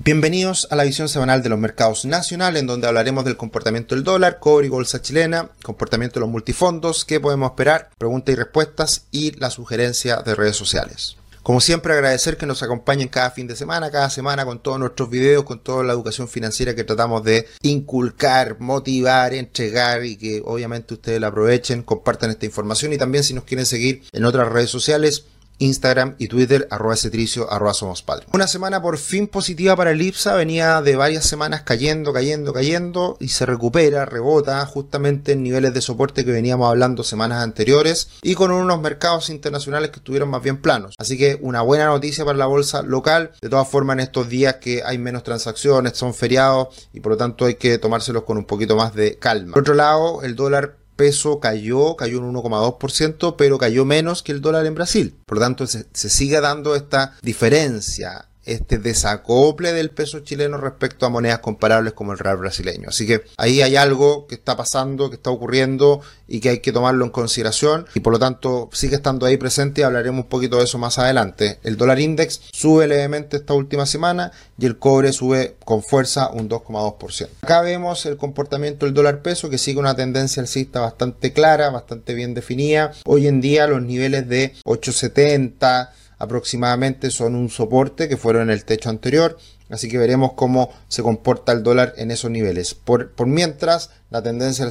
Bienvenidos a la visión semanal de los mercados nacionales, en donde hablaremos del comportamiento del dólar, cobre y bolsa chilena, comportamiento de los multifondos, qué podemos esperar, preguntas y respuestas y la sugerencia de redes sociales. Como siempre, agradecer que nos acompañen cada fin de semana, cada semana con todos nuestros videos, con toda la educación financiera que tratamos de inculcar, motivar, entregar y que obviamente ustedes la aprovechen, compartan esta información y también si nos quieren seguir en otras redes sociales, Instagram y Twitter, arroba cetricio, arroba somos padre. Una semana por fin positiva para el IPSA, venía de varias semanas cayendo, cayendo, cayendo y se recupera, rebota justamente en niveles de soporte que veníamos hablando semanas anteriores y con unos mercados internacionales que estuvieron más bien planos. Así que una buena noticia para la bolsa local. De todas formas, en estos días que hay menos transacciones, son feriados y por lo tanto hay que tomárselos con un poquito más de calma. Por otro lado, el dólar peso cayó, cayó un 1,2%, pero cayó menos que el dólar en Brasil. Por lo tanto, se, se sigue dando esta diferencia este desacople del peso chileno respecto a monedas comparables como el real brasileño. Así que ahí hay algo que está pasando, que está ocurriendo y que hay que tomarlo en consideración y por lo tanto sigue estando ahí presente y hablaremos un poquito de eso más adelante. El dólar index sube levemente esta última semana y el cobre sube con fuerza un 2,2%. Acá vemos el comportamiento del dólar peso que sigue una tendencia alcista bastante clara, bastante bien definida. Hoy en día los niveles de 870 aproximadamente son un soporte que fueron en el techo anterior. Así que veremos cómo se comporta el dólar en esos niveles. Por, por mientras, la tendencia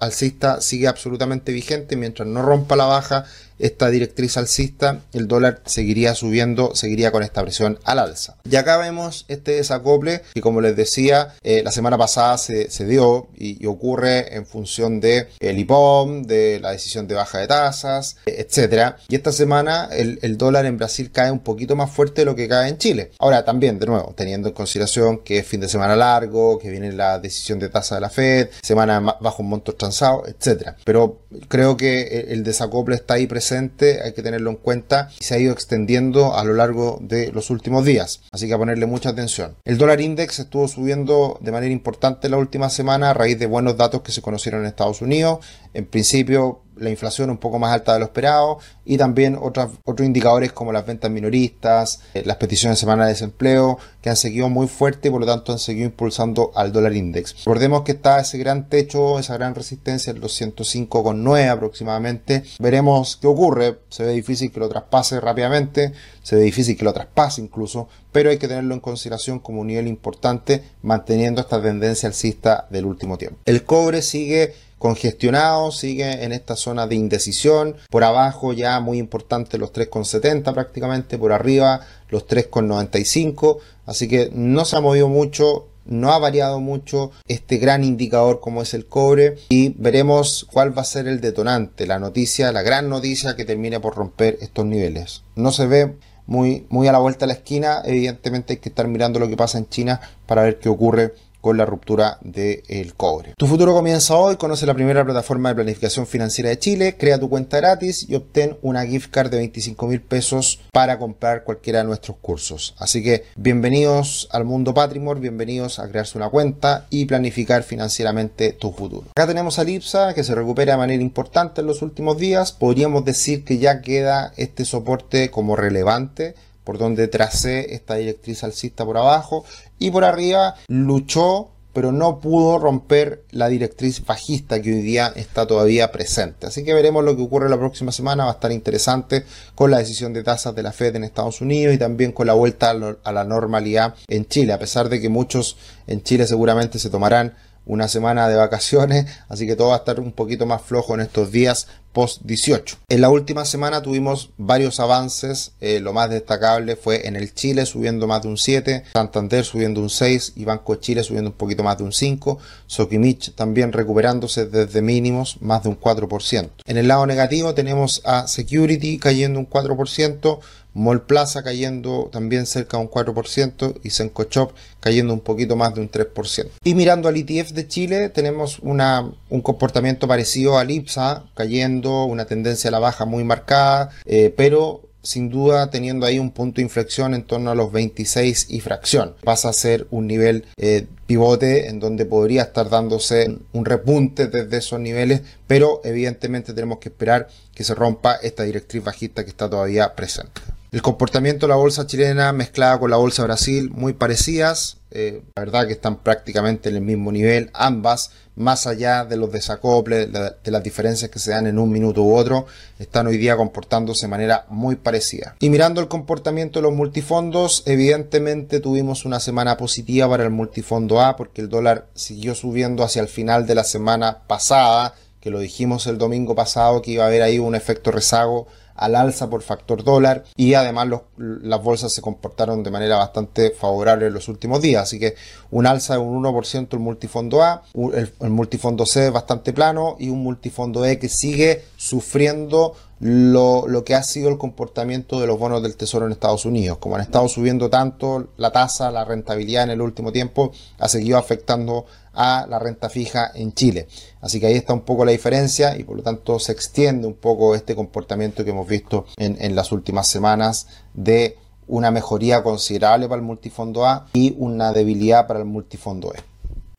alcista sigue absolutamente vigente. Mientras no rompa la baja esta directriz alcista, el dólar seguiría subiendo, seguiría con esta presión al alza. Y acá vemos este desacople que como les decía, eh, la semana pasada se, dio y, ocurre en función de el IPOM, de la decisión de baja de tasas, etcétera. Y esta semana el, el dólar en Brasil cae un poquito más fuerte de lo que cae en Chile. Ahora también, de nuevo, teniendo en consideración que es fin de semana largo, que viene la decisión de tasa de la Fed, semana bajo un monto transado, etcétera. Pero creo que el desacople está ahí presente hay que tenerlo en cuenta y se ha ido extendiendo a lo largo de los últimos días. Así que a ponerle mucha atención. El dólar index estuvo subiendo de manera importante la última semana a raíz de buenos datos que se conocieron en Estados Unidos. En principio, la inflación un poco más alta de lo esperado y también otros indicadores como las ventas minoristas, eh, las peticiones semanales de desempleo que han seguido muy fuerte y por lo tanto han seguido impulsando al dólar index. Recordemos que está ese gran techo, esa gran resistencia en los 105,9 aproximadamente. Veremos qué ocurre. Se ve difícil que lo traspase rápidamente, se ve difícil que lo traspase incluso, pero hay que tenerlo en consideración como un nivel importante manteniendo esta tendencia alcista del último tiempo. El cobre sigue congestionado, sigue en esta zona de indecisión, por abajo ya muy importante los 3,70 prácticamente, por arriba los 3,95, así que no se ha movido mucho, no ha variado mucho este gran indicador como es el cobre y veremos cuál va a ser el detonante, la noticia, la gran noticia que termine por romper estos niveles. No se ve muy, muy a la vuelta de la esquina, evidentemente hay que estar mirando lo que pasa en China para ver qué ocurre con la ruptura del cobre. Tu futuro comienza hoy, conoce la primera plataforma de planificación financiera de Chile, crea tu cuenta gratis y obtén una gift card de 25 mil pesos para comprar cualquiera de nuestros cursos. Así que bienvenidos al mundo Patrimor, bienvenidos a crearse una cuenta y planificar financieramente tu futuro. Acá tenemos a Lipsa que se recupera de manera importante en los últimos días. Podríamos decir que ya queda este soporte como relevante por donde tracé esta directriz alcista por abajo y por arriba luchó pero no pudo romper la directriz bajista que hoy día está todavía presente. Así que veremos lo que ocurre la próxima semana, va a estar interesante con la decisión de tasas de la Fed en Estados Unidos y también con la vuelta a la normalidad en Chile, a pesar de que muchos en Chile seguramente se tomarán una semana de vacaciones, así que todo va a estar un poquito más flojo en estos días post 18. En la última semana tuvimos varios avances, eh, lo más destacable fue en el Chile subiendo más de un 7, Santander subiendo un 6 y Banco de Chile subiendo un poquito más de un 5, Sokimich también recuperándose desde mínimos más de un 4%. En el lado negativo tenemos a Security cayendo un 4%, Mall Plaza cayendo también cerca de un 4% y Senco Shop cayendo un poquito más de un 3%. Y mirando al ETF de Chile tenemos una, un comportamiento parecido al IPSA cayendo, una tendencia a la baja muy marcada, eh, pero sin duda teniendo ahí un punto de inflexión en torno a los 26 y fracción. Pasa a ser un nivel eh, pivote en donde podría estar dándose un repunte desde esos niveles, pero evidentemente tenemos que esperar que se rompa esta directriz bajista que está todavía presente. El comportamiento de la bolsa chilena mezclada con la bolsa Brasil muy parecidas. Eh, la verdad que están prácticamente en el mismo nivel, ambas, más allá de los desacoples, de las diferencias que se dan en un minuto u otro, están hoy día comportándose de manera muy parecida. Y mirando el comportamiento de los multifondos, evidentemente tuvimos una semana positiva para el multifondo A porque el dólar siguió subiendo hacia el final de la semana pasada, que lo dijimos el domingo pasado que iba a haber ahí un efecto rezago al alza por factor dólar y además las bolsas se comportaron de manera bastante favorable en los últimos días. Así que un alza de un 1% el multifondo A, el, el multifondo C bastante plano y un multifondo E que sigue sufriendo lo, que ha sido el comportamiento de los bonos del Tesoro en Estados Unidos. Como han estado subiendo tanto la tasa, la rentabilidad en el último tiempo, ha seguido afectando a la renta fija en Chile. Así que ahí está un poco la diferencia y por lo tanto se extiende un poco este comportamiento que hemos visto en, en las últimas semanas de una mejoría considerable para el multifondo A y una debilidad para el multifondo E.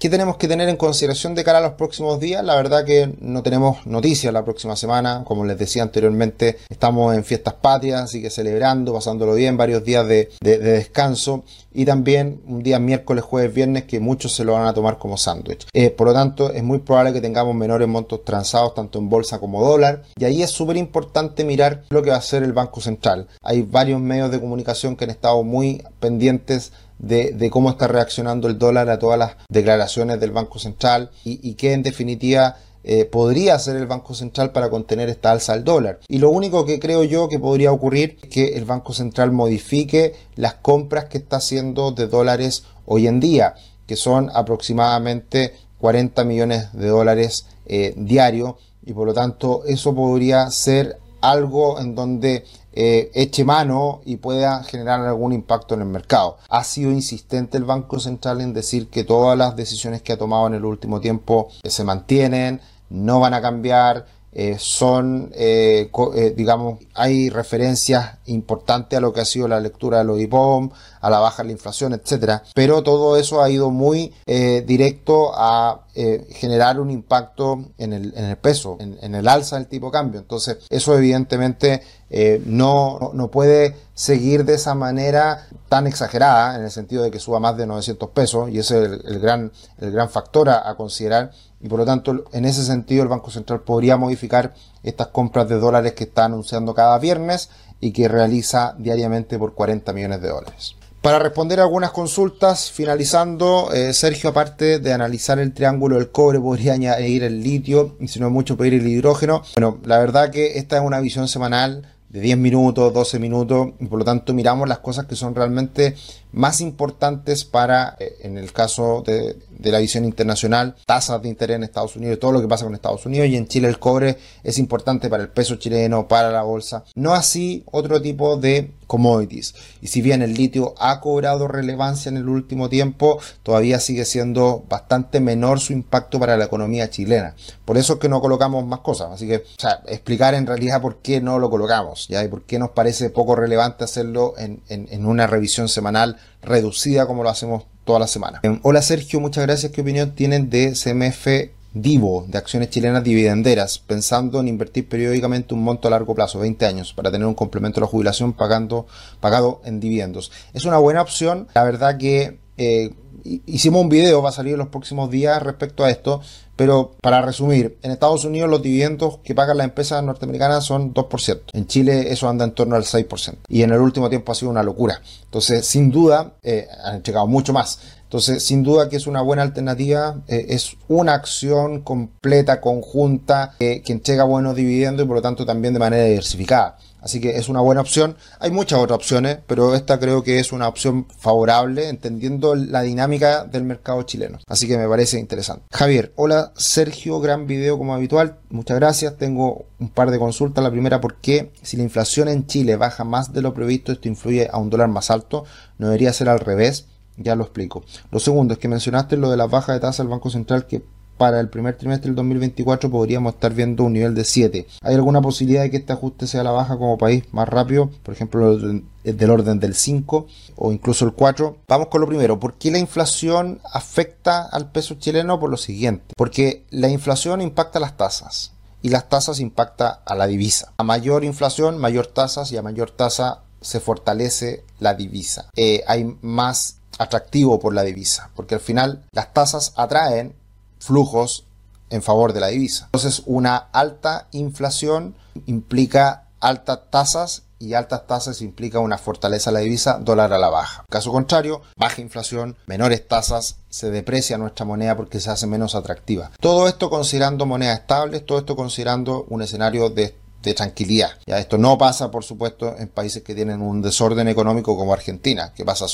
¿Qué tenemos que tener en consideración de cara a los próximos días? La verdad que no tenemos noticias la próxima semana. Como les decía anteriormente, estamos en fiestas patrias, así que celebrando, pasándolo bien, varios días de, descanso y también un día miércoles, jueves, viernes que muchos se lo van a tomar como sándwich. Eh, por lo tanto, es muy probable que tengamos menores montos transados tanto en bolsa como dólar y ahí es súper importante mirar lo que va a hacer el Banco Central. Hay varios medios de comunicación que han estado muy pendientes de, cómo está reaccionando el dólar a todas las declaraciones del Banco Central y, que en definitiva eh, podría hacer el Banco Central para contener esta alza del dólar. Y lo único que creo yo que podría ocurrir es que el Banco Central modifique las compras que está haciendo de dólares hoy en día, que son aproximadamente 40 millones de dólares eh, diario y por lo tanto eso podría ser algo en donde eh, eche mano y pueda generar algún impacto en el mercado. Ha sido insistente el Banco Central en decir que todas las decisiones que ha tomado en el último tiempo eh, se mantienen, no van a cambiar, eh, son, digamos, hay referencias importantes a lo que ha sido la lectura de los IPOM, a la baja de la inflación, etcétera. Pero todo eso ha ido muy directo a generar un impacto en el, peso, en, el alza del tipo de cambio. Entonces, eso evidentemente no, no puede seguir de esa manera tan exagerada, en el sentido de que suba más de 900 pesos, y ese es el, gran, el gran factor a considerar y por lo tanto en ese sentido el Banco Central podría modificar estas compras de dólares que está anunciando cada viernes y que realiza diariamente por 40 millones de dólares. Para responder a algunas consultas, finalizando, eh, Sergio, aparte de analizar el triángulo del cobre, podría añadir el litio y si no mucho pedir el hidrógeno. Bueno, la verdad que esta es una visión semanal de 10 minutos, 12 minutos, y por lo tanto miramos las cosas que son realmente más importantes para, eh, en el caso de, la visión internacional, tasas de interés en Estados Unidos, todo lo que pasa con Estados Unidos y en Chile el cobre es importante para el peso chileno, para la bolsa, no así otro tipo de commodities. Y si bien el litio ha cobrado relevancia en el último tiempo, todavía sigue siendo bastante menor su impacto para la economía chilena. Por eso es que no colocamos más cosas. Así que, o sea, explicar en realidad por qué no lo colocamos, ¿ya? Y por qué nos parece poco relevante hacerlo en, en una revisión semanal reducida como lo hacemos toda la semana. Eh, hola Sergio, muchas gracias. ¿Qué opinión tienen de CMF Divo, de acciones chilenas dividenderas, pensando en invertir periódicamente un monto a largo plazo, 20 años, para tener un complemento a la jubilación pagando, pagado en dividendos? Es una buena opción. La verdad que eh, hicimos un video, va a salir en los próximos días respecto a esto, pero para resumir, en Estados Unidos los dividendos que pagan las empresas norteamericanas son 2%. En Chile eso anda en torno al 6%. Y en el último tiempo ha sido una locura. Entonces, sin duda, eh, han llegado mucho más. Entonces, sin duda que es una buena alternativa, eh, es una acción completa, conjunta, que entrega buenos dividendos y por lo tanto también de manera diversificada. Así que es una buena opción. Hay muchas otras opciones, pero esta creo que es una opción favorable, entendiendo la dinámica del mercado chileno. Así que me parece interesante. Javier, hola Sergio, gran video como habitual. Muchas gracias. Tengo un par de consultas. La primera, ¿por qué si la inflación en Chile baja más de lo previsto, esto influye a un dólar más alto? No debería ser al revés. Ya lo explico. Lo segundo es que mencionaste lo de la baja de tasa del Banco Central que para el primer trimestre del 2024 podríamos estar viendo un nivel de 7. ¿Hay alguna posibilidad de que este ajuste sea la baja como país más rápido? Por ejemplo, del orden del 5 o incluso el 4. Vamos con lo primero. ¿Por qué la inflación afecta al peso chileno? Por lo siguiente. Porque la inflación impacta las tasas y las tasas impacta a la divisa. A mayor inflación, mayor tasas y a mayor tasa se fortalece la divisa. Eh, hay más atractivo por la divisa, porque al final las tasas atraen flujos en favor de la divisa. Entonces una alta inflación implica altas tasas y altas tasas implica una fortaleza de la divisa, dólar a la baja. Caso contrario, baja inflación, menores tasas, se deprecia nuestra moneda porque se hace menos atractiva. Todo esto considerando monedas estables, todo esto considerando un escenario de tranquilidad. Ya esto no pasa, por supuesto, en países que tienen un desorden económico como Argentina, que pasa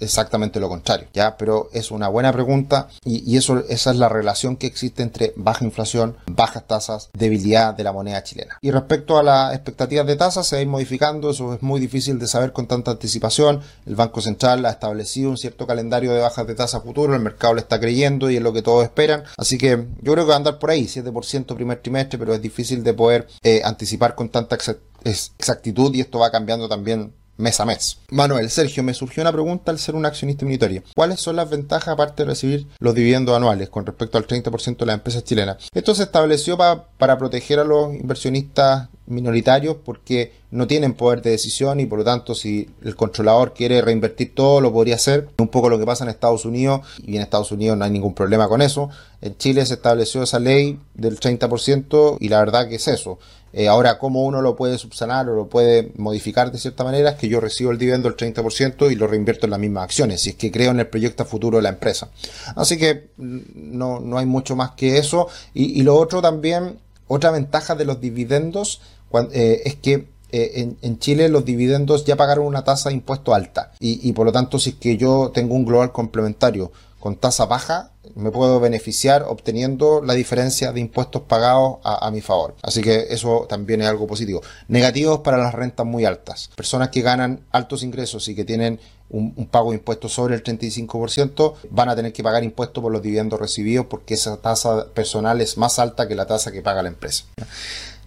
exactamente lo contrario, ¿ya? Pero es una buena pregunta y, eso, esa es la relación que existe entre baja inflación, bajas tasas, debilidad de la moneda chilena. Y respecto a las expectativas de tasas, se va a ir modificando, eso es muy difícil de saber con tanta anticipación. El Banco Central ha establecido un cierto calendario de bajas de tasa futuro, el mercado le está creyendo y es lo que todos esperan. Así que yo creo que va a andar por ahí, 7% primer trimestre, pero es difícil de poder eh, anticipar con tanta exactitud y esto va cambiando también mes a mes. Manuel, Sergio, me surgió una pregunta al ser un accionista minoritario. ¿Cuáles son las ventajas aparte de recibir los dividendos anuales con respecto al 30% de las empresas chilenas? Esto se estableció para proteger a los inversionistas minoritarios porque no tienen poder de decisión y por lo tanto si el controlador quiere reinvertir todo lo podría hacer. Un poco lo que pasa en Estados Unidos y en Estados Unidos no hay ningún problema con eso. En Chile se estableció esa ley del 30% y la verdad que es eso. Eh, ahora, cómo uno lo puede subsanar o lo puede modificar de cierta manera es que yo recibo el dividendo del 30% y lo reinvierto en las mismas acciones, si es que creo en el proyecto futuro de la empresa. Así que mm, no, no hay mucho más que eso. Y, y lo otro también, otra ventaja de los dividendos eh, es que eh, en, Chile los dividendos ya pagaron una tasa de impuesto alta y, por lo tanto si es que yo tengo un global complementario con tasa baja, me puedo beneficiar obteniendo la diferencia de impuestos pagados a, mi favor. Así que eso también es algo positivo. Negativos para las rentas muy altas. Personas que ganan altos ingresos y que tienen un, pago de impuestos sobre el 35%, van a tener que pagar impuestos por los dividendos recibidos porque esa tasa personal es más alta que la tasa que paga la empresa.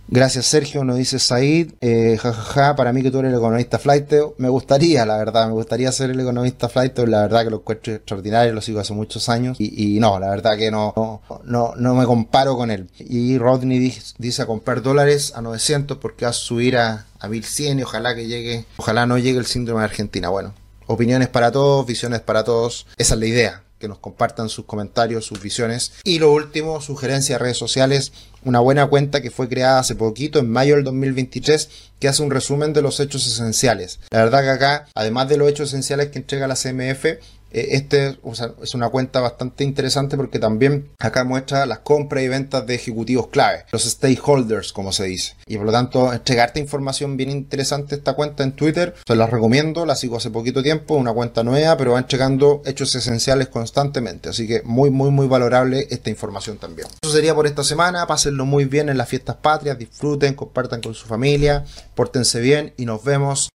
Gracias Sergio, nos dice Said, eh, jajaja, para mí que tú eres el economista flight, me gustaría, la verdad, me gustaría ser el economista flight, la verdad que lo encuentro extraordinario, lo sigo hace muchos años. Y, no, la verdad que no, no, no, me comparo con él. Y Rodney dice, comprar dólares a 900 porque va a subir a, a 1100 y ojalá que llegue, ojalá no llegue el síndrome de Argentina. Bueno, opiniones para todos, visiones para todos, esa es la idea que nos compartan sus comentarios, sus visiones. Y lo último, sugerencia de redes sociales, una buena cuenta que fue creada hace poquito, en mayo del 2023, que hace un resumen de los hechos esenciales. La verdad que acá, además de los hechos esenciales que entrega la CMF, eh, este es una cuenta bastante interesante porque también acá muestra las compras y ventas de ejecutivos clave, los stakeholders, como se dice. Y por lo tanto, entregarte información bien interesante esta cuenta en Twitter. Se la recomiendo, la sigo hace poquito tiempo, una cuenta nueva, pero va entregando hechos esenciales constantemente. Así que muy, muy, muy valorable esta información también. Eso sería por esta semana. Pásenlo muy bien en las fiestas patrias, disfruten, compartan con su familia, pórtense bien y nos vemos